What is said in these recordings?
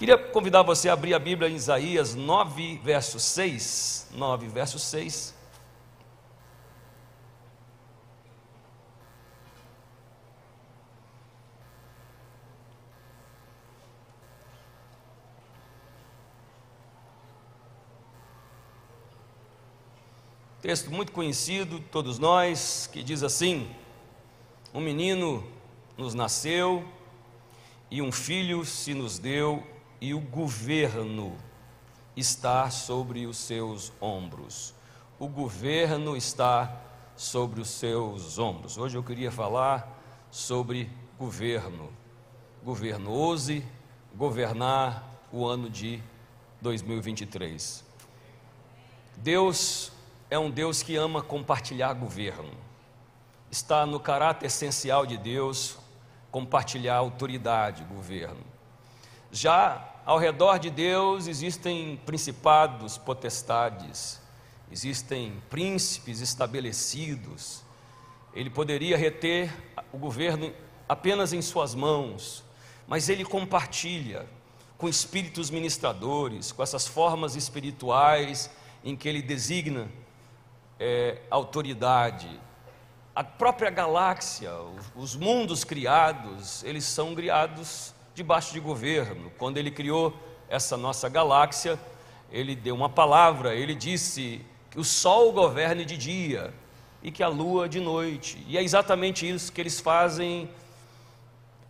Queria convidar você a abrir a Bíblia em Isaías 9, verso 6. 9, verso 6. Texto muito conhecido, todos nós, que diz assim: Um menino nos nasceu e um filho se nos deu e o governo está sobre os seus ombros. O governo está sobre os seus ombros. Hoje eu queria falar sobre governo. Governo ouse governar o ano de 2023. Deus é um Deus que ama compartilhar governo. Está no caráter essencial de Deus compartilhar autoridade, governo. Já ao redor de Deus existem principados, potestades, existem príncipes estabelecidos. Ele poderia reter o governo apenas em suas mãos, mas ele compartilha com espíritos ministradores, com essas formas espirituais em que ele designa é, autoridade. A própria galáxia, os mundos criados, eles são criados debaixo de governo. Quando ele criou essa nossa galáxia, ele deu uma palavra, ele disse que o sol governe de dia e que a lua de noite. E é exatamente isso que eles fazem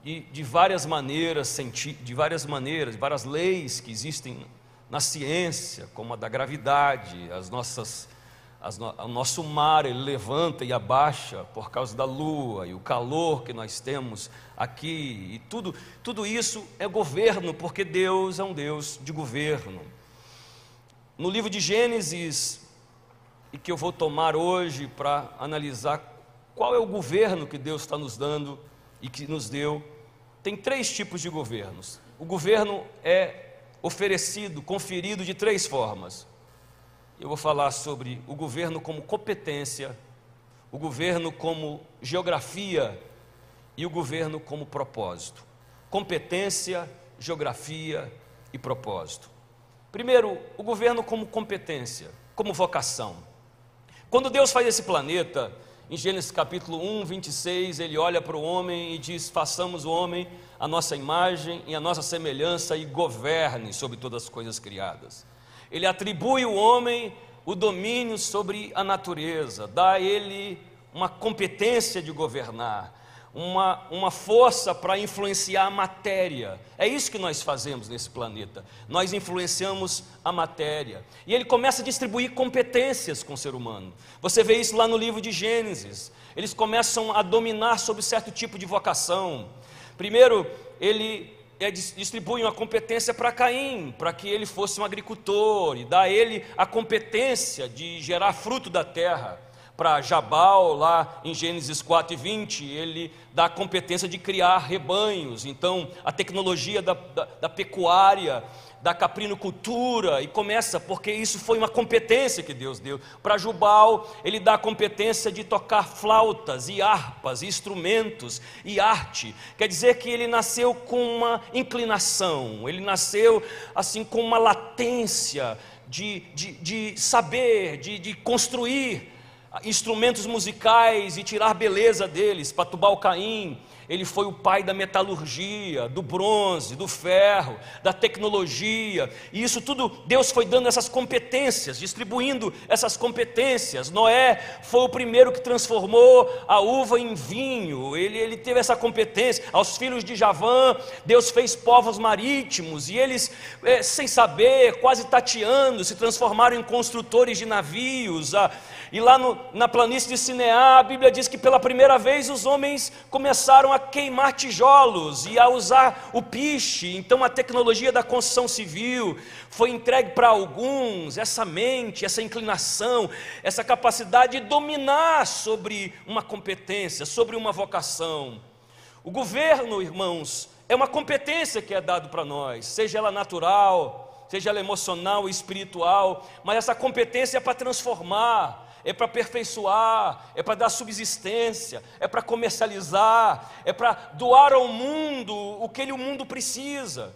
de, de várias maneiras, de várias maneiras, várias leis que existem na ciência, como a da gravidade, as nossas no, o nosso mar ele levanta e abaixa por causa da lua e o calor que nós temos aqui e tudo, tudo isso é governo, porque Deus é um Deus de governo. No livro de Gênesis, e que eu vou tomar hoje para analisar qual é o governo que Deus está nos dando e que nos deu, tem três tipos de governos. O governo é oferecido, conferido de três formas eu vou falar sobre o governo como competência, o governo como geografia e o governo como propósito. Competência, geografia e propósito. Primeiro, o governo como competência, como vocação. Quando Deus faz esse planeta, em Gênesis capítulo 1, 26, ele olha para o homem e diz: Façamos o homem a nossa imagem e a nossa semelhança e governe sobre todas as coisas criadas. Ele atribui ao homem o domínio sobre a natureza, dá a ele uma competência de governar, uma, uma força para influenciar a matéria. É isso que nós fazemos nesse planeta. Nós influenciamos a matéria. E ele começa a distribuir competências com o ser humano. Você vê isso lá no livro de Gênesis. Eles começam a dominar sobre certo tipo de vocação. Primeiro, ele é, distribui uma competência para Caim, para que ele fosse um agricultor, e dá a ele a competência de gerar fruto da terra. Para Jabal, lá em Gênesis 4 e 20, ele dá a competência de criar rebanhos. Então, a tecnologia da, da, da pecuária da caprinocultura e começa porque isso foi uma competência que Deus deu. Para Jubal, ele dá a competência de tocar flautas e harpas, e instrumentos e arte. Quer dizer que ele nasceu com uma inclinação, ele nasceu assim com uma latência de, de, de saber, de, de construir instrumentos musicais e tirar beleza deles. Para Tubal Caim, ele foi o pai da metalurgia, do bronze, do ferro, da tecnologia, e isso tudo Deus foi dando essas competências, distribuindo essas competências. Noé foi o primeiro que transformou a uva em vinho, ele, ele teve essa competência. Aos filhos de Javã, Deus fez povos marítimos, e eles, é, sem saber, quase tateando, se transformaram em construtores de navios. Ah, e lá no, na planície de Sineá, a Bíblia diz que pela primeira vez os homens começaram a queimar tijolos e a usar o piche. Então a tecnologia da construção civil foi entregue para alguns, essa mente, essa inclinação, essa capacidade de dominar sobre uma competência, sobre uma vocação. O governo, irmãos, é uma competência que é dado para nós, seja ela natural, seja ela emocional, espiritual, mas essa competência é para transformar, é para aperfeiçoar, é para dar subsistência, é para comercializar, é para doar ao mundo o que ele, o mundo precisa.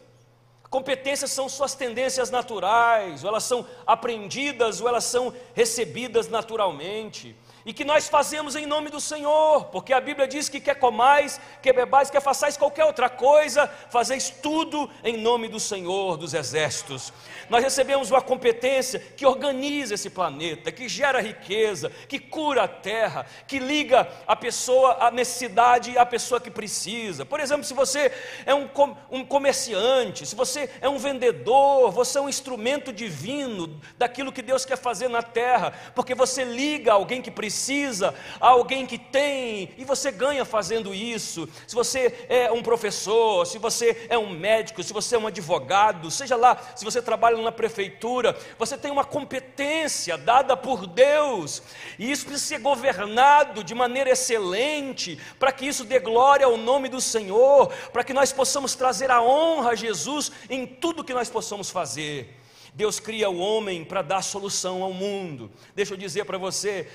Competências são suas tendências naturais, ou elas são aprendidas, ou elas são recebidas naturalmente e que nós fazemos em nome do Senhor, porque a Bíblia diz que quer comais, quer bebais, quer façais qualquer outra coisa, fazeis tudo em nome do Senhor dos exércitos. Nós recebemos uma competência que organiza esse planeta, que gera riqueza, que cura a terra, que liga a pessoa à necessidade à pessoa que precisa. Por exemplo, se você é um, um comerciante, se você é um vendedor, você é um instrumento divino daquilo que Deus quer fazer na terra, porque você liga alguém que precisa precisa, alguém que tem, e você ganha fazendo isso. Se você é um professor, se você é um médico, se você é um advogado, seja lá, se você trabalha na prefeitura, você tem uma competência dada por Deus, e isso precisa ser governado de maneira excelente, para que isso dê glória ao nome do Senhor, para que nós possamos trazer a honra a Jesus em tudo que nós possamos fazer. Deus cria o homem para dar solução ao mundo. Deixa eu dizer para você: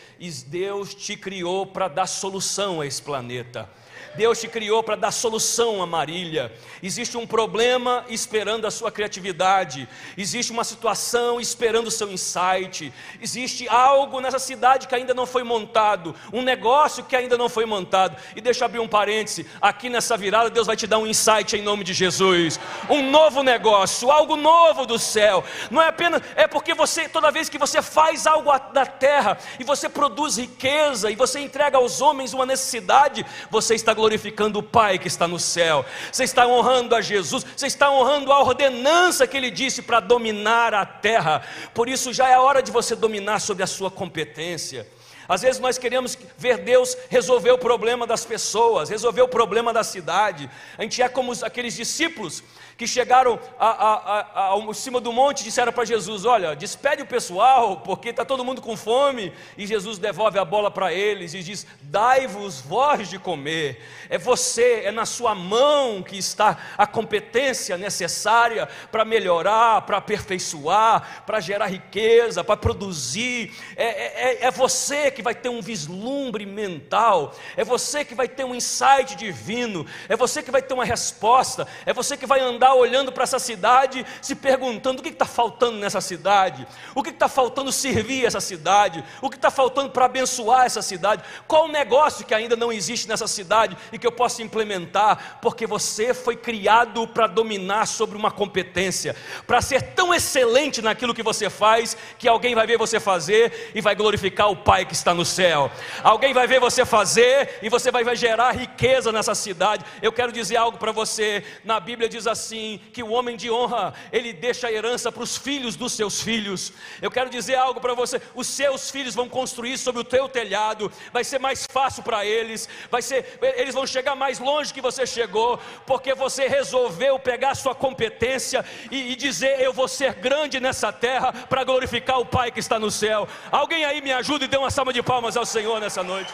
Deus te criou para dar solução a esse planeta. Deus te criou para dar solução a Marília. Existe um problema esperando a sua criatividade, existe uma situação esperando o seu insight, existe algo nessa cidade que ainda não foi montado, um negócio que ainda não foi montado. E deixa eu abrir um parêntese: aqui nessa virada, Deus vai te dar um insight em nome de Jesus, um novo negócio, algo novo do céu. Não é apenas, é porque você, toda vez que você faz algo da terra e você produz riqueza e você entrega aos homens uma necessidade, você está glorificando o Pai que está no céu, você está honrando a Jesus, você está honrando a ordenança que Ele disse para dominar a terra. Por isso já é hora de você dominar sobre a sua competência. Às vezes nós queremos ver Deus resolver o problema das pessoas, resolver o problema da cidade. A gente é como aqueles discípulos que chegaram a, ao cima do monte e disseram para Jesus: Olha, despede o pessoal, porque está todo mundo com fome. E Jesus devolve a bola para eles e diz: Dai-vos vós de comer. É você, é na sua mão que está a competência necessária para melhorar, para aperfeiçoar, para gerar riqueza, para produzir. É, é, é, é você que vai ter um vislumbre mental, é você que vai ter um insight divino, é você que vai ter uma resposta, é você que vai andar olhando para essa cidade, se perguntando o que está faltando nessa cidade, o que está faltando servir essa cidade, o que está faltando para abençoar essa cidade, qual o negócio que ainda não existe nessa cidade e que eu possa implementar, porque você foi criado para dominar sobre uma competência, para ser tão excelente naquilo que você faz, que alguém vai ver você fazer e vai glorificar o Pai que está no céu. Alguém vai ver você fazer e você vai gerar riqueza nessa cidade. Eu quero dizer algo para você. Na Bíblia diz assim: assim que o homem de honra, ele deixa a herança para os filhos dos seus filhos. Eu quero dizer algo para você: os seus filhos vão construir sobre o teu telhado, vai ser mais fácil para eles, vai ser, eles vão chegar mais longe que você chegou, porque você resolveu pegar sua competência e, e dizer: Eu vou ser grande nessa terra para glorificar o Pai que está no céu. Alguém aí me ajuda e dê uma salva de palmas ao Senhor nessa noite.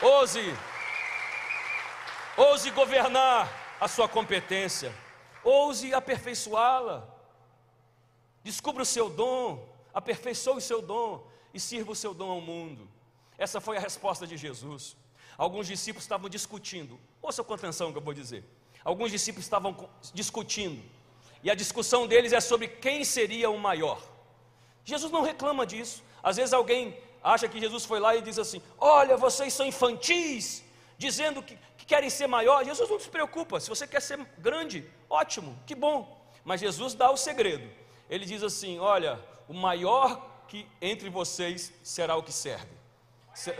Ouse, ouse governar a sua competência, ouse aperfeiçoá-la. Descubra o seu dom, aperfeiçoe o seu dom e sirva o seu dom ao mundo. Essa foi a resposta de Jesus. Alguns discípulos estavam discutindo, ouça com atenção o que eu vou dizer. Alguns discípulos estavam discutindo, e a discussão deles é sobre quem seria o maior. Jesus não reclama disso. Às vezes alguém acha que Jesus foi lá e diz assim: Olha, vocês são infantis, dizendo que, que querem ser maior. Jesus não se preocupa, se você quer ser grande, ótimo, que bom. Mas Jesus dá o segredo. Ele diz assim: Olha, o maior que entre vocês será o que serve.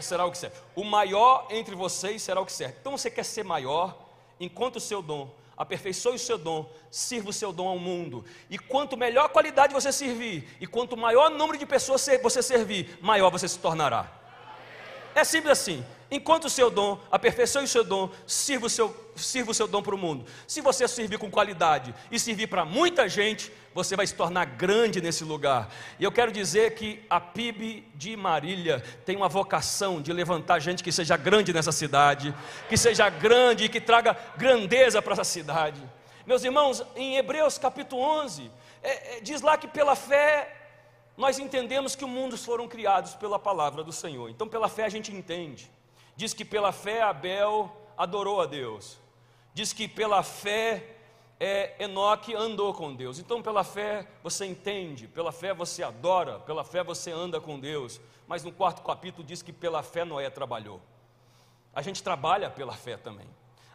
Será o que serve. O maior entre vocês será o que serve. Então você quer ser maior, enquanto o seu dom, aperfeiçoe o seu dom, sirva o seu dom ao mundo. E quanto melhor qualidade você servir, e quanto maior número de pessoas você servir, maior você se tornará. É simples assim. Enquanto o seu dom, aperfeiçoe o seu dom, sirva o seu, sirva o seu dom para o mundo. Se você servir com qualidade e servir para muita gente, você vai se tornar grande nesse lugar. E eu quero dizer que a PIB de Marília tem uma vocação de levantar gente que seja grande nessa cidade, que seja grande e que traga grandeza para essa cidade. Meus irmãos, em Hebreus capítulo 11, é, é, diz lá que pela fé nós entendemos que os mundos foram criados pela palavra do Senhor. Então, pela fé a gente entende diz que pela fé Abel adorou a Deus. Diz que pela fé é, Enoque andou com Deus. Então, pela fé você entende, pela fé você adora, pela fé você anda com Deus. Mas no quarto capítulo diz que pela fé Noé trabalhou. A gente trabalha pela fé também.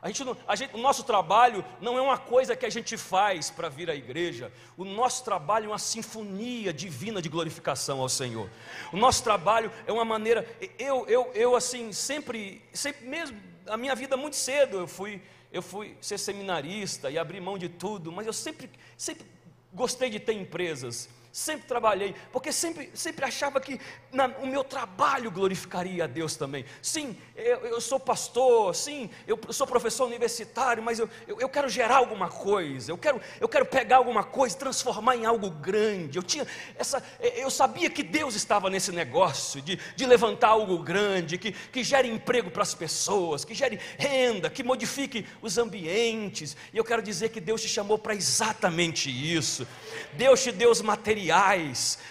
A gente, a gente, o nosso trabalho não é uma coisa que a gente faz para vir à igreja. O nosso trabalho é uma sinfonia divina de glorificação ao Senhor. O nosso trabalho é uma maneira. Eu, eu, eu assim, sempre, sempre mesmo, a minha vida muito cedo eu fui eu fui ser seminarista e abrir mão de tudo, mas eu sempre, sempre gostei de ter empresas sempre trabalhei, porque sempre, sempre achava que na, o meu trabalho glorificaria a Deus também. Sim, eu, eu sou pastor, sim, eu sou professor universitário, mas eu, eu, eu, quero gerar alguma coisa, eu quero, eu quero pegar alguma coisa, transformar em algo grande. Eu tinha essa, eu sabia que Deus estava nesse negócio de, de levantar algo grande, que, que gere emprego para as pessoas, que gere renda, que modifique os ambientes. E eu quero dizer que Deus te chamou para exatamente isso. Deus te deu os materiais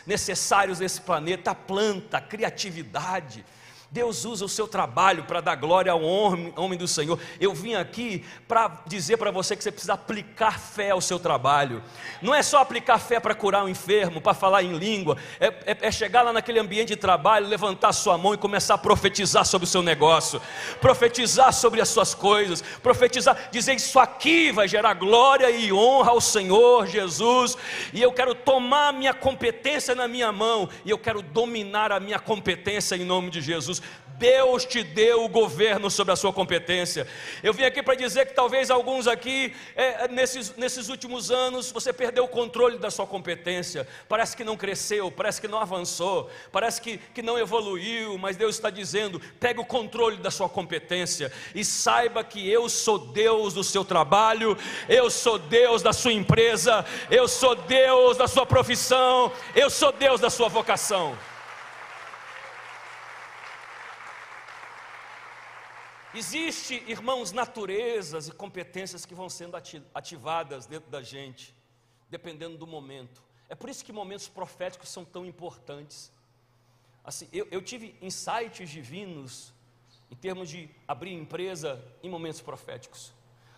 necessários nesse planeta, a planta, a criatividade. Deus usa o seu trabalho para dar glória ao homem, homem do Senhor. Eu vim aqui para dizer para você que você precisa aplicar fé ao seu trabalho. Não é só aplicar fé para curar um enfermo, para falar em língua, é, é, é, chegar lá naquele ambiente de trabalho, levantar sua mão e começar a profetizar sobre o seu negócio, profetizar sobre as suas coisas, profetizar, dizer isso aqui vai gerar glória e honra ao Senhor Jesus, e eu quero tomar a minha competência na minha mão, e eu quero dominar a minha competência em nome de Jesus. Deus te deu o governo sobre a sua competência. Eu vim aqui para dizer que talvez alguns aqui, é, nesses, nesses últimos anos, você perdeu o controle da sua competência. Parece que não cresceu, parece que não avançou, parece que, que não evoluiu, mas Deus está dizendo: pegue o controle da sua competência e saiba que eu sou Deus do seu trabalho, eu sou Deus da sua empresa, eu sou Deus da sua profissão, eu sou Deus da sua vocação. Existe, irmãos, naturezas e competências que vão sendo ativadas dentro da gente, dependendo do momento. É por isso que momentos proféticos são tão importantes. Assim, eu, eu tive insights divinos em termos de abrir empresa em momentos proféticos.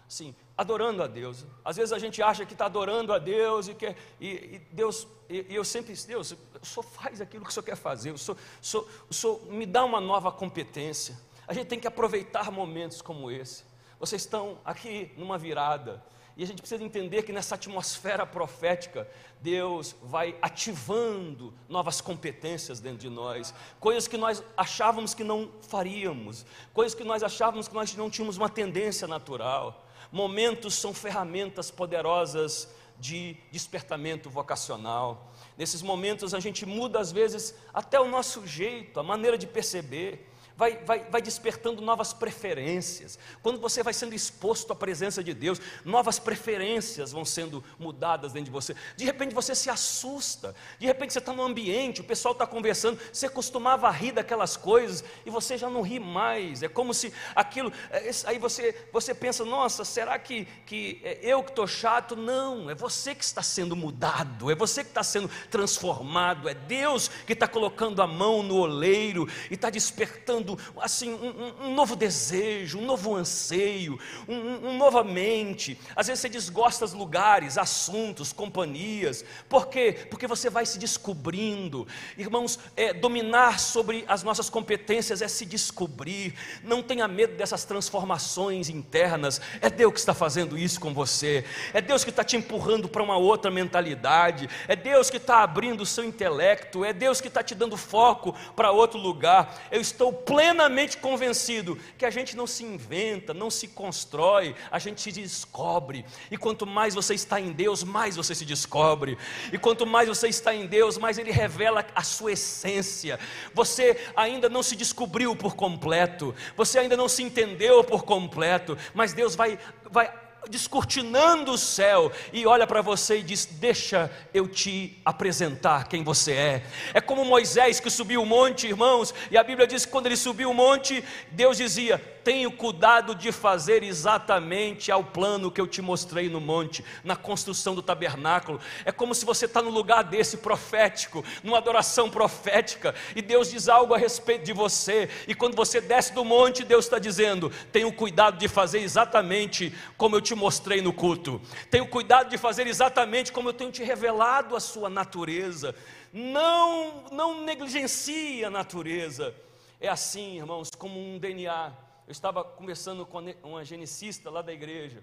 Assim, adorando a Deus. Às vezes a gente acha que está adorando a Deus e, que, e, e Deus, e, e, eu sempre Deus, o Senhor faz aquilo que o Senhor quer fazer, o Senhor me dá uma nova competência. A gente tem que aproveitar momentos como esse. Vocês estão aqui numa virada. E a gente precisa entender que nessa atmosfera profética, Deus vai ativando novas competências dentro de nós, coisas que nós achávamos que não faríamos, coisas que nós achávamos que nós não tínhamos uma tendência natural. Momentos são ferramentas poderosas de despertamento vocacional. Nesses momentos a gente muda às vezes até o nosso jeito, a maneira de perceber vai, vai, vai despertando novas preferências. Quando você vai sendo exposto à presença de Deus, novas preferências vão sendo mudadas dentro de você. De repente você se assusta, de repente você está no ambiente, o pessoal está conversando, você costumava rir daquelas coisas e você já não ri mais. É como se aquilo. É, aí você, você pensa, nossa, será que, que é eu que estou chato? Não, é você que está sendo mudado, é você que está sendo transformado, é Deus que está colocando a mão no oleiro e está despertando assim um, um, novo desejo, um novo anseio, um, um novamente. Às vezes você desgosta dos lugares, assuntos, companhias. Por quê? Porque você vai se descobrindo. Irmãos, é, dominar sobre as nossas competências é se descobrir. Não tenha medo dessas transformações internas. É Deus que está fazendo isso com você. É Deus que está te empurrando para uma outra mentalidade. É Deus que está abrindo o seu intelecto. É Deus que está te dando foco para outro lugar. Eu estou plenamente convencido que a gente não se inventa, não se constrói, a gente se descobre. E quanto mais você está em Deus, mais você se descobre. E quanto mais você está em Deus, mais Ele revela a sua essência. Você ainda não se descobriu por completo, você ainda não se entendeu por completo, mas Deus vai, vai descortinando o céu e olha para você e diz: Deixa eu te apresentar quem você é. É como Moisés que subiu o monte, irmãos, e a Bíblia diz que quando ele subiu o monte, Deus dizia: tenho cuidado de fazer exatamente ao plano que eu te mostrei no monte, na construção do tabernáculo. É como se você está no lugar desse profético, numa adoração profética, e Deus diz algo a respeito de você, e quando você desce do monte, Deus está dizendo: tenho cuidado de fazer exatamente como eu te mostrei no culto, tenho cuidado de fazer exatamente como eu tenho te revelado a sua natureza. Não, não negligencie a natureza. É assim, irmãos, como um DNA. Eu estava conversando com uma genicista lá da igreja,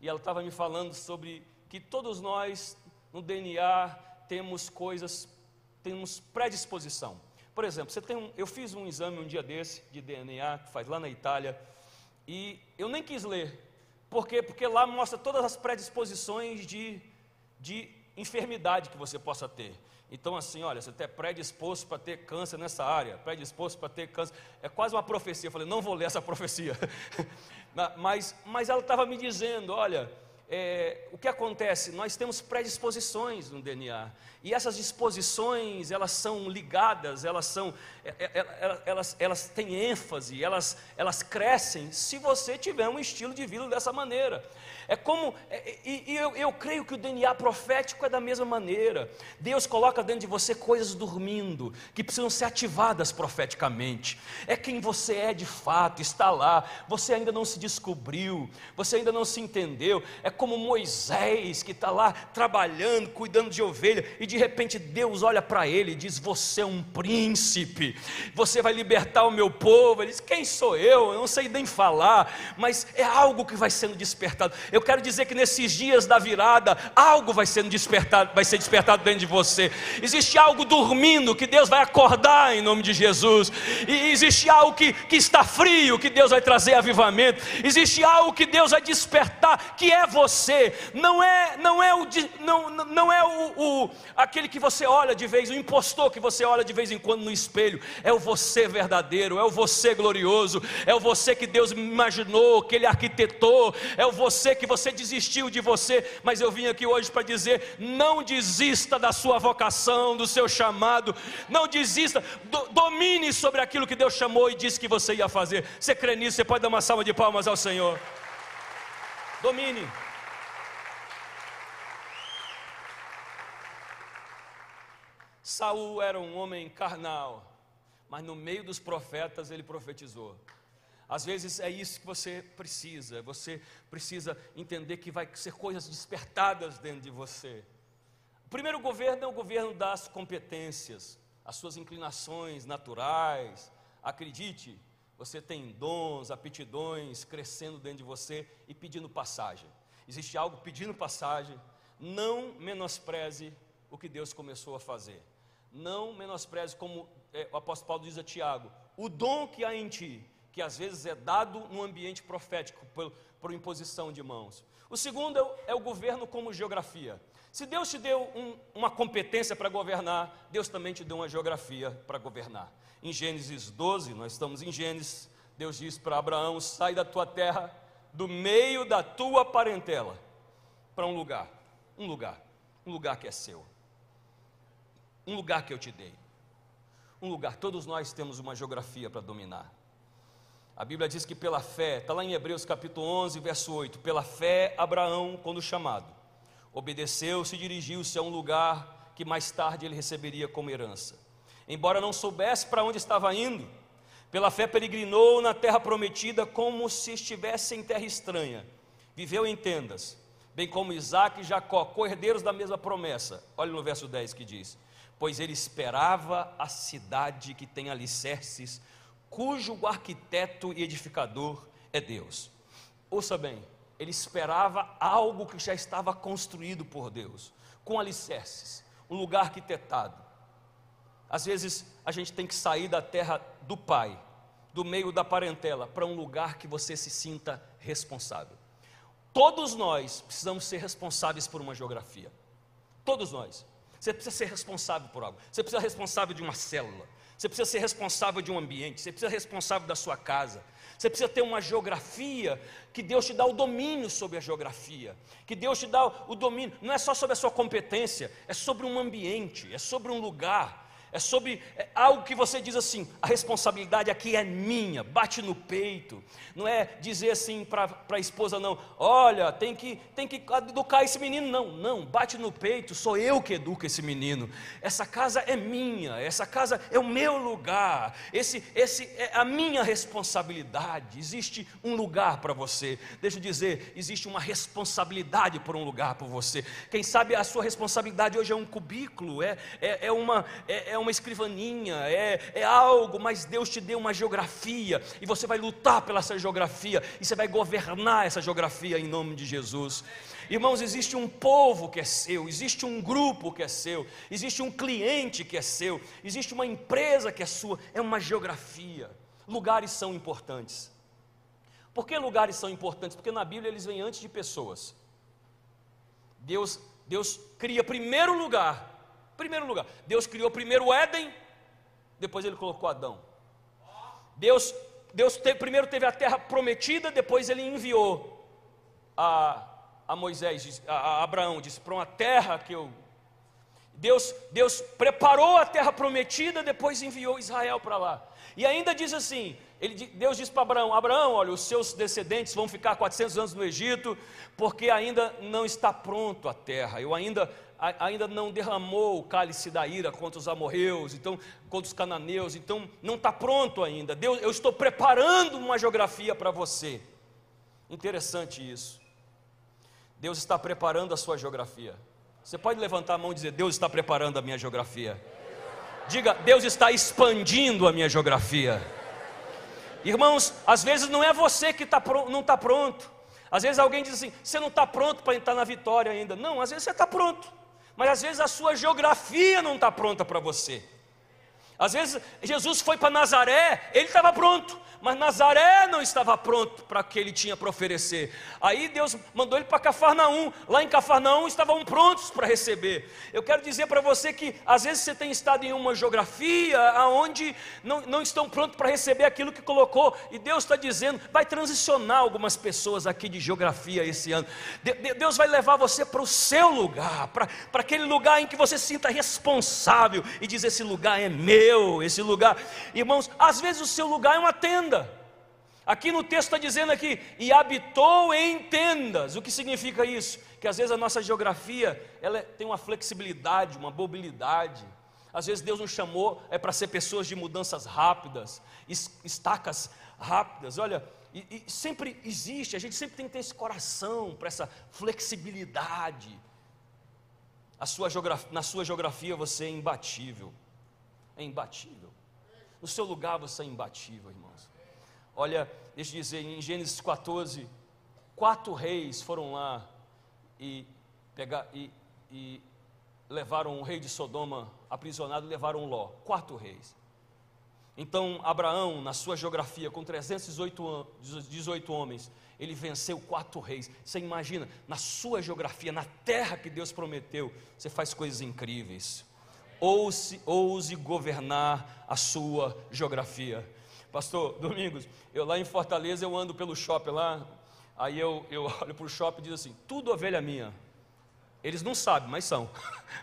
e ela estava me falando sobre que todos nós, no DNA, temos coisas, temos predisposição. Por exemplo, você tem um, eu fiz um exame um dia desse, de DNA, que faz lá na Itália, e eu nem quis ler. Por quê? Porque lá mostra todas as predisposições de, de enfermidade que você possa ter. Então, assim, olha, você está predisposto para ter câncer nessa área, predisposto para ter câncer. É quase uma profecia. Eu falei, não vou ler essa profecia. mas, mas ela estava me dizendo: olha, é, o que acontece? Nós temos predisposições no DNA. E essas disposições, elas são ligadas, elas são, é, é, elas, elas têm ênfase, elas, elas crescem se você tiver um estilo de vida dessa maneira. É como, é, e, e eu, eu creio que o DNA profético é da mesma maneira. Deus coloca dentro de você coisas dormindo, que precisam ser ativadas profeticamente. É quem você é de fato, está lá. Você ainda não se descobriu, você ainda não se entendeu. É como Moisés que está lá trabalhando, cuidando de ovelha, e de repente Deus olha para ele e diz: Você é um príncipe, você vai libertar o meu povo. Ele diz: Quem sou eu? Eu não sei nem falar, mas é algo que vai sendo despertado. Eu eu quero dizer que nesses dias da virada, algo vai sendo despertado, vai ser despertado dentro de você. Existe algo dormindo que Deus vai acordar em nome de Jesus. E existe algo que, que está frio que Deus vai trazer avivamento. Existe algo que Deus vai despertar que é você. Não é não é o não, não é o, o aquele que você olha de vez, o impostor que você olha de vez em quando no espelho. É o você verdadeiro, é o você glorioso, é o você que Deus imaginou, que Ele arquitetou, é o você que você desistiu de você, mas eu vim aqui hoje para dizer: não desista da sua vocação, do seu chamado, não desista, do, domine sobre aquilo que Deus chamou e disse que você ia fazer. Você crê nisso? Você pode dar uma salva de palmas ao Senhor. Domine. Saul era um homem carnal, mas no meio dos profetas ele profetizou. Às vezes é isso que você precisa, você precisa entender que vai ser coisas despertadas dentro de você. O primeiro governo é o governo das competências, as suas inclinações naturais. Acredite, você tem dons, aptidões crescendo dentro de você e pedindo passagem. Existe algo pedindo passagem. Não menospreze o que Deus começou a fazer. Não menospreze, como é, o apóstolo Paulo diz a Tiago, o dom que há em ti que às vezes é dado no ambiente profético, por, por imposição de mãos. O segundo é o, é o governo como geografia. Se Deus te deu um, uma competência para governar, Deus também te deu uma geografia para governar. Em Gênesis 12, nós estamos em Gênesis, Deus diz para Abraão: sai da tua terra, do meio da tua parentela, para um lugar, um lugar, um lugar que é seu, um lugar que eu te dei, um lugar. Todos nós temos uma geografia para dominar. A Bíblia diz que pela fé, está lá em Hebreus capítulo 11, verso 8: pela fé, Abraão, quando chamado, obedeceu, se dirigiu-se a um lugar que mais tarde ele receberia como herança. Embora não soubesse para onde estava indo, pela fé peregrinou na terra prometida como se estivesse em terra estranha. Viveu em tendas, bem como Isaac e Jacó, co-herdeiros da mesma promessa. Olha no verso 10 que diz: Pois ele esperava a cidade que tem alicerces, cujo arquiteto e edificador é Deus. Ouça bem, ele esperava algo que já estava construído por Deus, com alicerces, um lugar arquitetado. Às vezes a gente tem que sair da terra do pai, do meio da parentela, para um lugar que você se sinta responsável. Todos nós precisamos ser responsáveis por uma geografia. Todos nós. Você precisa ser responsável por algo. Você precisa ser responsável de uma célula. Você precisa ser responsável de um ambiente, você precisa ser responsável da sua casa. Você precisa ter uma geografia que Deus te dá o domínio sobre a geografia, que Deus te dá o domínio, não é só sobre a sua competência, é sobre um ambiente, é sobre um lugar. É sobre é algo que você diz assim: a responsabilidade aqui é minha, bate no peito. Não é dizer assim para a esposa, não, olha, tem que, tem que educar esse menino, não, não, bate no peito, sou eu que educo esse menino. Essa casa é minha, essa casa é o meu lugar, esse, esse é a minha responsabilidade. Existe um lugar para você, deixa eu dizer, existe uma responsabilidade por um lugar para você. Quem sabe a sua responsabilidade hoje é um cubículo, é, é, é uma. É, é uma escrivaninha, é, é algo, mas Deus te deu uma geografia e você vai lutar pela essa geografia e você vai governar essa geografia em nome de Jesus. Irmãos, existe um povo que é seu, existe um grupo que é seu, existe um cliente que é seu, existe uma empresa que é sua, é uma geografia. Lugares são importantes. Por que lugares são importantes? Porque na Bíblia eles vêm antes de pessoas. Deus, Deus cria primeiro lugar Primeiro lugar, Deus criou primeiro o Éden, depois ele colocou Adão. Deus, Deus primeiro teve a terra prometida, depois ele enviou a, a Moisés, a, a Abraão, disse: para uma terra que eu. Deus, Deus preparou a terra prometida, depois enviou Israel para lá. E ainda diz assim: ele, Deus disse para Abraão: Abraão, olha, os seus descendentes vão ficar 400 anos no Egito, porque ainda não está pronto a terra. Eu ainda ainda não derramou o cálice da ira contra os amorreus, então contra os cananeus, então não está pronto ainda. Deus, eu estou preparando uma geografia para você. Interessante isso. Deus está preparando a sua geografia. Você pode levantar a mão e dizer: Deus está preparando a minha geografia. Diga: Deus está expandindo a minha geografia. Irmãos, às vezes não é você que tá, não está pronto. Às vezes alguém diz assim: você não está pronto para entrar na vitória ainda. Não, às vezes você está pronto mas às vezes a sua geografia não está pronta para você. Às vezes Jesus foi para Nazaré, ele estava pronto, mas Nazaré não estava pronto para o que ele tinha para oferecer. Aí Deus mandou ele para Cafarnaum. Lá em Cafarnaum estavam prontos para receber. Eu quero dizer para você que às vezes você tem estado em uma geografia aonde não, não estão prontos para receber aquilo que colocou. E Deus está dizendo, vai transicionar algumas pessoas aqui de geografia esse ano. De, de, Deus vai levar você para o seu lugar, para, aquele lugar em que você se sinta responsável e diz: esse lugar é meu, esse lugar. Irmãos, às vezes o seu lugar é uma tenda. Aqui no texto está dizendo aqui, e habitou em tendas. O que significa isso? Que às vezes a nossa geografia ela tem uma flexibilidade, uma mobilidade. Às vezes Deus nos chamou é para ser pessoas de mudanças rápidas, estacas rápidas. Olha, e, e sempre existe, a gente sempre tem que ter esse coração para essa flexibilidade. Sua na sua geografia você é imbatível. É imbatível. No seu lugar você é imbatível, irmãos. Olha, deixa eu dizer, em Gênesis 14, quatro reis foram lá e, pegar, e, e levaram o rei de Sodoma aprisionado e levaram Ló. Quatro reis. Então, Abraão, na sua geografia, com 318 homens, ele venceu quatro reis. Você imagina, na sua geografia, na terra que Deus prometeu, você faz coisas incríveis ouse, ouse governar a sua geografia. Pastor Domingos, eu lá em Fortaleza eu ando pelo shopping lá, aí eu, eu olho para o shopping e diz assim: tudo ovelha minha. Eles não sabem, mas são.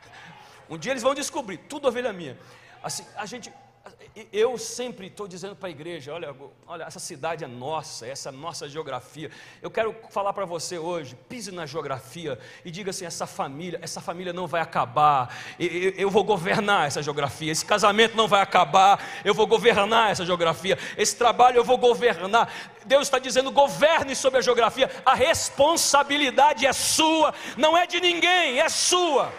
um dia eles vão descobrir, tudo ovelha minha. Assim, a gente, eu sempre estou dizendo para a igreja: olha, olha, essa cidade é nossa, essa é nossa geografia. Eu quero falar para você hoje: pise na geografia e diga assim: essa família, essa família não vai acabar. Eu, eu vou governar essa geografia. Esse casamento não vai acabar. Eu vou governar essa geografia. Esse trabalho eu vou governar. Deus está dizendo: governe sobre a geografia. A responsabilidade é sua, não é de ninguém, é sua.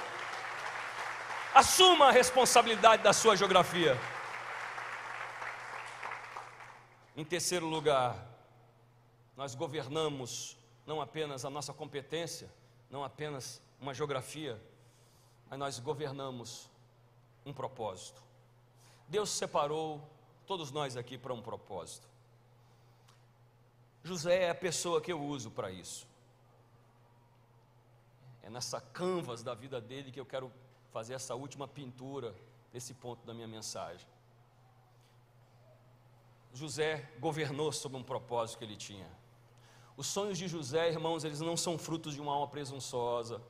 Assuma a responsabilidade da sua geografia. Em terceiro lugar, nós governamos não apenas a nossa competência, não apenas uma geografia, mas nós governamos um propósito. Deus separou todos nós aqui para um propósito. José é a pessoa que eu uso para isso. É nessa canvas da vida dele que eu quero fazer essa última pintura desse ponto da minha mensagem. José governou sob um propósito que ele tinha. Os sonhos de José, irmãos, eles não são frutos de uma alma presunçosa,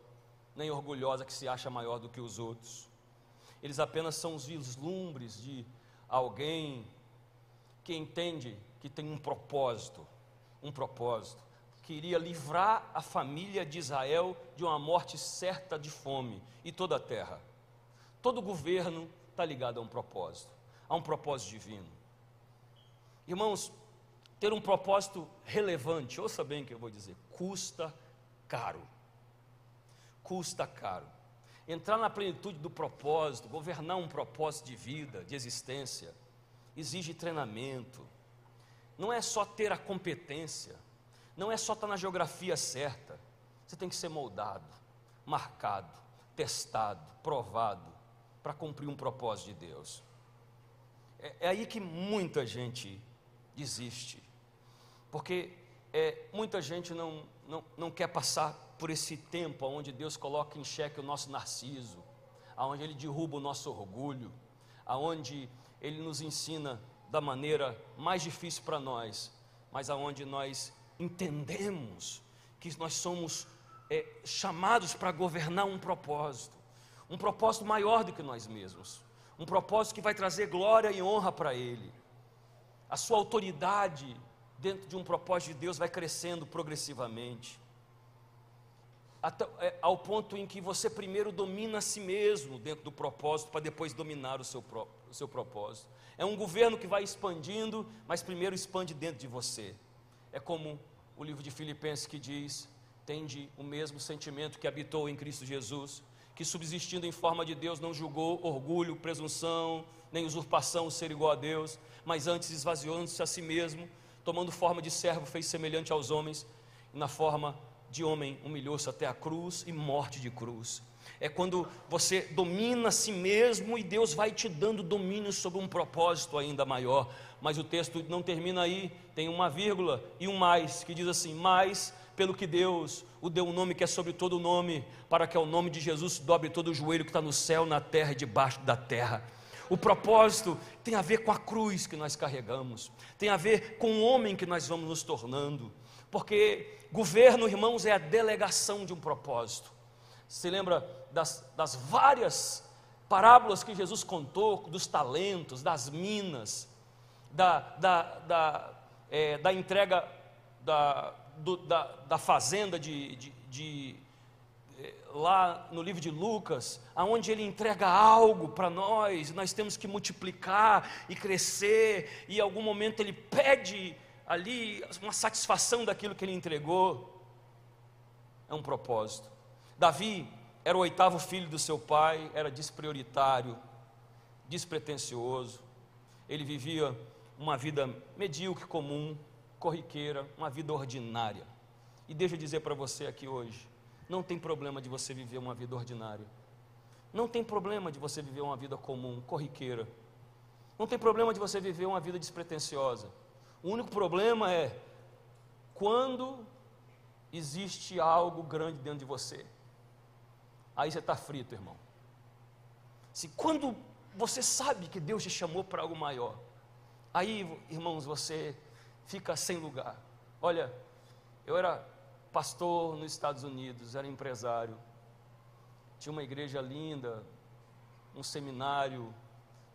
nem orgulhosa que se acha maior do que os outros. eles apenas são os vislumbres de alguém que entende que tem um propósito, um propósito, que iria livrar a família de Israel de uma morte certa de fome e toda a terra. Todo governo está ligado a um propósito, a um propósito divino. Irmãos, ter um propósito relevante, ouça bem o que eu vou dizer, custa caro. Custa caro. Entrar na plenitude do propósito, governar um propósito de vida, de existência, exige treinamento. Não é só ter a competência, não é só estar na geografia certa. Você tem que ser moldado, marcado, testado, provado para cumprir um propósito de Deus. É, é aí que muita gente desiste, porque é, muita gente não, não, não quer passar por esse tempo onde Deus coloca em xeque o nosso narciso, aonde Ele derruba o nosso orgulho, aonde Ele nos ensina da maneira mais difícil para nós, mas aonde nós entendemos que nós somos é, chamados para governar um propósito, um propósito maior do que nós mesmos, um propósito que vai trazer glória e honra para Ele. A sua autoridade dentro de um propósito de Deus vai crescendo progressivamente, até, é, ao ponto em que você primeiro domina a si mesmo dentro do propósito, para depois dominar o seu, o seu propósito. É um governo que vai expandindo, mas primeiro expande dentro de você. É como o livro de Filipenses que diz: tende o mesmo sentimento que habitou em Cristo Jesus, que subsistindo em forma de Deus não julgou orgulho, presunção, nem usurpação ser igual a Deus, mas antes esvaziou-se a si mesmo, tomando forma de servo, fez semelhante aos homens, e na forma de homem humilhou-se até a cruz e morte de cruz. É quando você domina a si mesmo e Deus vai te dando domínio sobre um propósito ainda maior mas o texto não termina aí, tem uma vírgula e um mais, que diz assim: Mas pelo que Deus o deu um nome que é sobre todo o nome, para que ao nome de Jesus dobre todo o joelho que está no céu, na terra e debaixo da terra. O propósito tem a ver com a cruz que nós carregamos, tem a ver com o homem que nós vamos nos tornando, porque governo, irmãos, é a delegação de um propósito. Se lembra das, das várias parábolas que Jesus contou, dos talentos, das minas, da, da, da, é, da entrega da, do, da, da fazenda de, de, de lá no livro de Lucas, aonde ele entrega algo para nós, nós temos que multiplicar e crescer, e em algum momento ele pede ali uma satisfação daquilo que ele entregou. É um propósito. Davi era o oitavo filho do seu pai, era desprioritário, despretensioso. Ele vivia uma vida medíocre, comum, corriqueira, uma vida ordinária. E deixa eu dizer para você aqui hoje: não tem problema de você viver uma vida ordinária. Não tem problema de você viver uma vida comum, corriqueira. Não tem problema de você viver uma vida despretensiosa. O único problema é quando existe algo grande dentro de você. Aí você está frito, irmão. Se quando você sabe que Deus te chamou para algo maior, Aí, irmãos, você fica sem lugar. Olha, eu era pastor nos Estados Unidos, era empresário, tinha uma igreja linda, um seminário,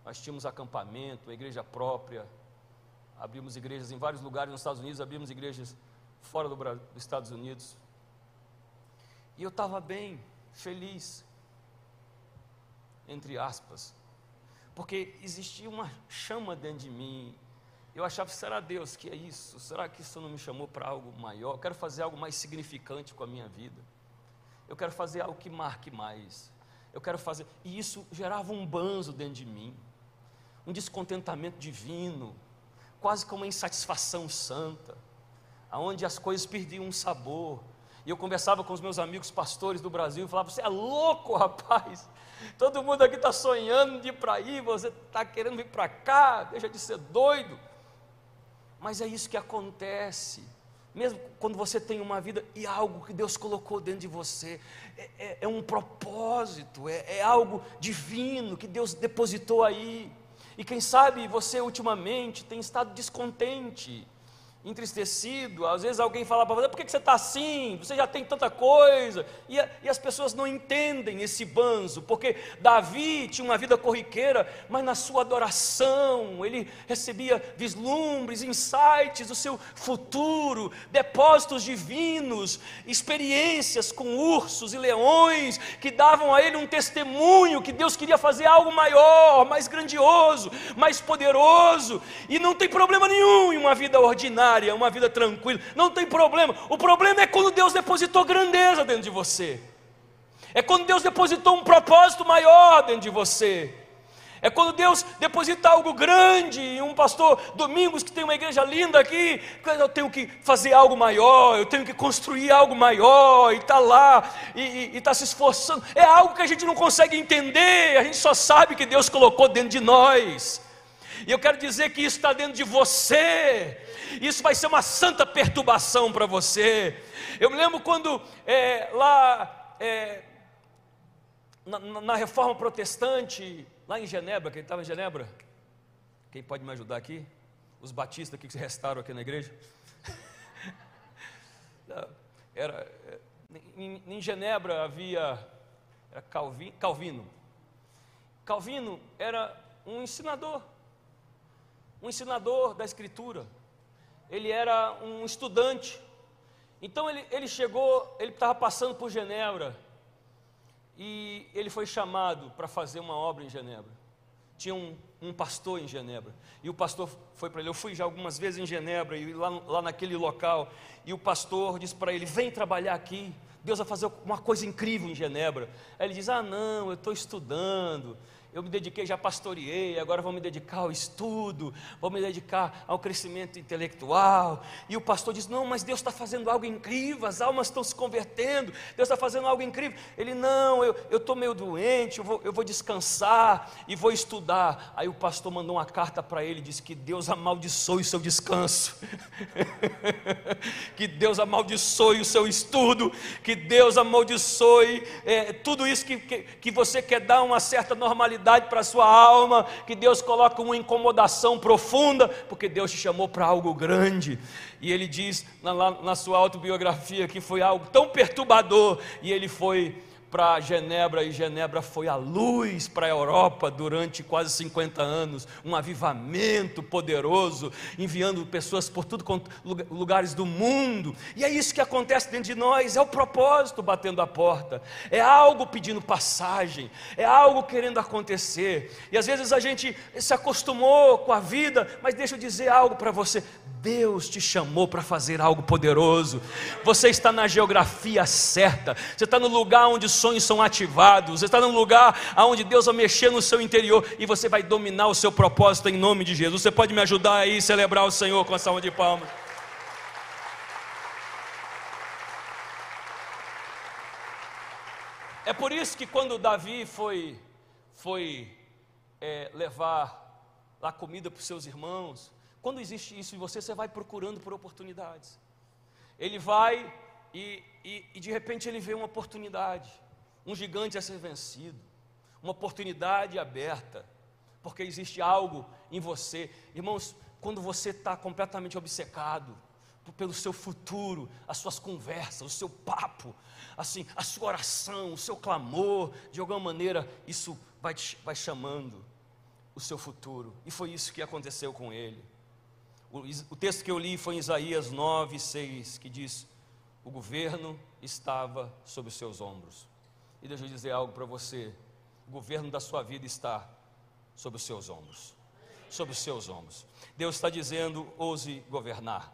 nós tínhamos acampamento, uma igreja própria, abrimos igrejas em vários lugares nos Estados Unidos, abrimos igrejas fora do dos Estados Unidos. E eu estava bem, feliz, entre aspas, porque existia uma chama dentro de mim. Eu achava, será Deus que é isso? Será que isso não me chamou para algo maior? Eu quero fazer algo mais significante com a minha vida. Eu quero fazer algo que marque mais. Eu quero fazer. E isso gerava um banzo dentro de mim, um descontentamento divino, quase como uma insatisfação santa, aonde as coisas perdiam um sabor. E eu conversava com os meus amigos pastores do Brasil e falava: Você é louco, rapaz. Todo mundo aqui está sonhando de ir para aí, você está querendo vir para cá, deixa de ser doido. Mas é isso que acontece. Mesmo quando você tem uma vida e algo que Deus colocou dentro de você, é, é, é um propósito, é, é algo divino que Deus depositou aí. E quem sabe você ultimamente tem estado descontente, entristecido. Às vezes alguém fala para você: por que você está assim? Você já tem tanta coisa. E, e, as pessoas não entendem esse banzo, porque Davi tinha uma vida corriqueira, mas na sua adoração ele recebia vislumbres, insights do seu futuro, depósitos divinos, experiências com ursos e leões que davam a ele um testemunho que Deus queria fazer algo maior, mais grandioso, mais poderoso. E não tem problema nenhum em uma vida ordinária ordinária, uma vida tranquila, não tem problema. O problema é quando Deus depositou grandeza dentro de você. É quando Deus depositou um propósito maior dentro de você. É quando Deus deposita algo grande, um pastor Domingos que tem uma igreja linda aqui, eu tenho que fazer algo maior, eu tenho que construir algo maior, e está lá, e está se esforçando. É algo que a gente não consegue entender, a gente só sabe que Deus colocou dentro de nós. E eu quero dizer que isso está dentro de você. Isso vai ser uma santa perturbação para você. Eu me lembro quando é, lá é, na, na, reforma protestante, lá em Genebra, quem estava em Genebra? Quem pode me ajudar aqui? Os batistas que se restaram aqui na igreja. Era, em, em Genebra havia era Calvino, Calvino. Calvino era um ensinador um ensinador da Escritura, ele era um estudante. Então ele, ele chegou, ele estava passando por Genebra e ele foi chamado para fazer uma obra em Genebra. Tinha um, um pastor em Genebra e o pastor foi para ele. Eu fui já algumas vezes em Genebra e lá, lá naquele local e o pastor disse para ele: Vem trabalhar aqui. Deus vai fazer uma coisa incrível em Genebra. Aí ele diz: Ah, não, eu estou estudando eu me dediquei, já pastoreei, agora vou me dedicar ao estudo, vou me dedicar ao crescimento intelectual. E o pastor diz: Não, mas Deus está fazendo algo incrível, as almas estão se convertendo, Deus está fazendo algo incrível. Ele: Não, eu estou meio doente, eu vou, eu vou descansar e vou estudar. Aí o pastor mandou uma carta para ele, disse que Deus amaldiçoe o seu descanso, que Deus amaldiçoe o seu estudo, que Deus amaldiçoe é, tudo isso que, que, que você quer dar uma certa normalidade para a sua alma, que Deus coloca uma incomodação profunda, porque Deus te chamou para algo grande. E ele diz na, na sua autobiografia que foi algo tão perturbador, e ele foi para Genebra e Genebra foi a luz para a Europa durante quase 50 anos, um avivamento poderoso, enviando pessoas por tudo lugares do mundo. E é isso que acontece dentro de nós, é o propósito batendo a porta, é algo pedindo passagem, é algo querendo acontecer. E às vezes a gente se acostumou com a vida, mas deixa eu dizer algo para você, Deus te chamou para fazer algo poderoso. Você está na geografia certa. Você está no lugar onde sonhos são ativados. Você está no lugar onde Deus vai mexer no seu interior e você vai dominar o seu propósito em nome de Jesus. Você pode me ajudar aí a celebrar o Senhor com a salva de palmas? É por isso que quando Davi foi, foi é, levar a comida para os seus irmãos, quando existe isso em você, você vai procurando por oportunidades. Ele vai e, e, e de repente ele vê uma oportunidade, um gigante a ser vencido, uma oportunidade aberta, porque existe algo em você. Irmãos, quando você está completamente obcecado pelo seu futuro, as suas conversas, o seu papo, assim, a sua oração, o seu clamor, de alguma maneira isso vai, vai chamando o seu futuro. E foi isso que aconteceu com ele. O, texto que eu li foi em Isaías 9, 6, que diz: O governo estava sobre os seus ombros. E deixa eu dizer algo para você: o governo da sua vida está sobre os seus ombros. Sobre os seus ombros. Deus está dizendo: ouse governar,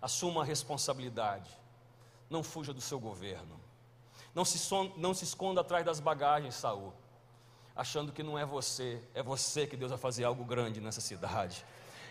assuma a responsabilidade, não fuja do seu governo, não se, son, não se esconda atrás das bagagens, Saul, achando que não é você, é você que Deus vai fazer algo grande nessa cidade.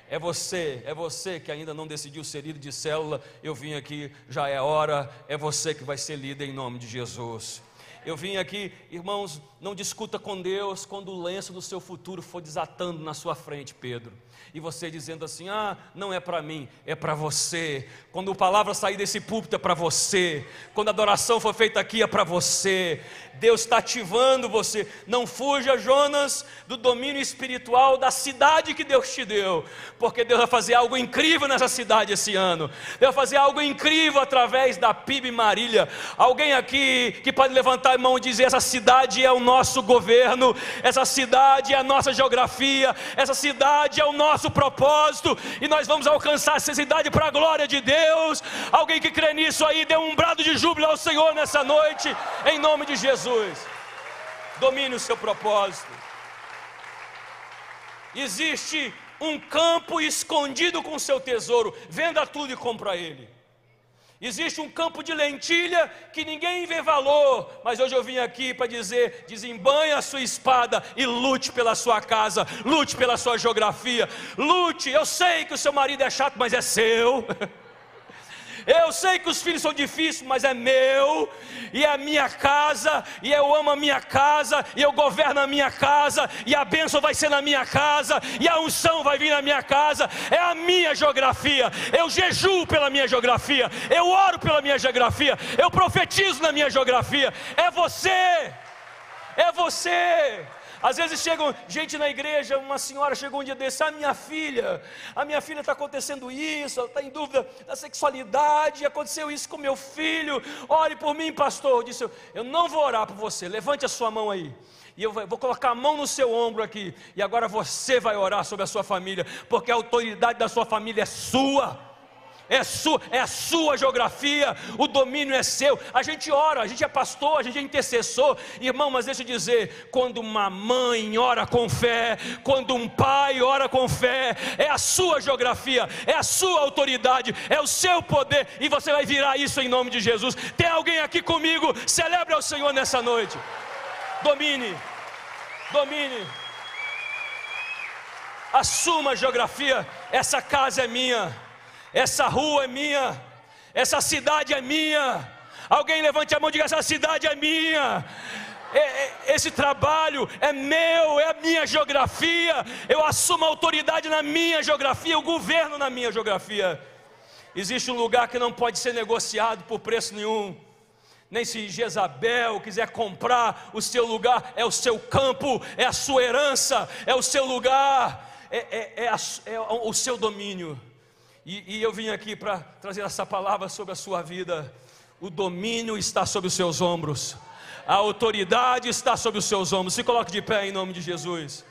É você, é você que ainda não decidiu ser líder de célula. Eu vim aqui, já é hora. É você que vai ser líder em nome de Jesus. Eu vim aqui, irmãos, não discuta com Deus quando o lenço do seu futuro for desatando na sua frente, Pedro. E você dizendo assim: ah, não é para mim, é para você. Quando a palavra sair desse púlpito é para você. Quando a adoração for feita aqui é para você. Deus está ativando você. Não fuja, Jonas, do domínio espiritual da cidade que Deus te deu, porque Deus vai fazer algo incrível nessa cidade esse ano. Deus vai fazer algo incrível através da PIB Marília. Alguém aqui que pode levantar a mão e dizer: essa cidade é o nosso governo, essa cidade é a nossa geografia, essa cidade é o nosso propósito, e nós vamos alcançar essa cidade para a glória de Deus. Alguém que crê nisso aí, dê um brado de júbilo ao Senhor nessa noite, em nome de Jesus. Jesus. Domine o seu propósito. Existe um campo escondido com seu tesouro. Venda tudo e compra ele. Existe um campo de lentilha que ninguém vê valor, mas hoje eu vim aqui para dizer: desembanhe a sua espada e lute pela sua casa, lute pela sua geografia, lute. Eu sei que o seu marido é chato, mas é seu. Eu sei que os filhos são difíceis, mas é meu, e é a minha casa, e eu amo a minha casa, e eu governo a minha casa, e a bênção vai ser na minha casa, e a unção vai vir na minha casa, é a minha geografia. Eu jejuo pela minha geografia, eu oro pela minha geografia, eu profetizo na minha geografia. É você, é você. Às vezes chegam gente na igreja, uma senhora chegou um dia desse, ah, minha filha, a minha filha está acontecendo isso, ela está em dúvida da sexualidade, aconteceu isso com meu filho, ore por mim, pastor. Eu disse, eu não vou orar por você, levante a sua mão aí. E eu vou colocar a mão no seu ombro aqui, e agora você vai orar sobre a sua família, porque a autoridade da sua família é sua é, é a sua geografia, o domínio é seu. A gente ora, a gente é pastor, a gente é intercessor, irmão, mas deixa eu dizer: quando uma mãe ora com fé, quando um pai ora com fé, é a sua geografia, é a sua autoridade, é o seu poder, e você vai virar isso em nome de Jesus. Tem alguém aqui comigo? Celebre ao Senhor nessa noite. Domine, domine. Assuma a geografia, essa casa é minha essa rua é minha, essa cidade é minha. Alguém levante a mão e diga: essa cidade é minha. Esse trabalho é meu, é a minha geografia. Eu assumo autoridade na minha geografia, o governo na minha geografia. Existe um lugar que não pode ser negociado por preço nenhum. Nem se Jezabel quiser comprar o seu lugar, é o seu campo, é a sua herança, é o seu lugar, é, é, é, a, é o seu domínio. E, e eu vim aqui para trazer essa palavra sobre a sua vida. O domínio está sobre os seus ombros, a autoridade está sobre os seus ombros. Se coloque de pé em nome de Jesus.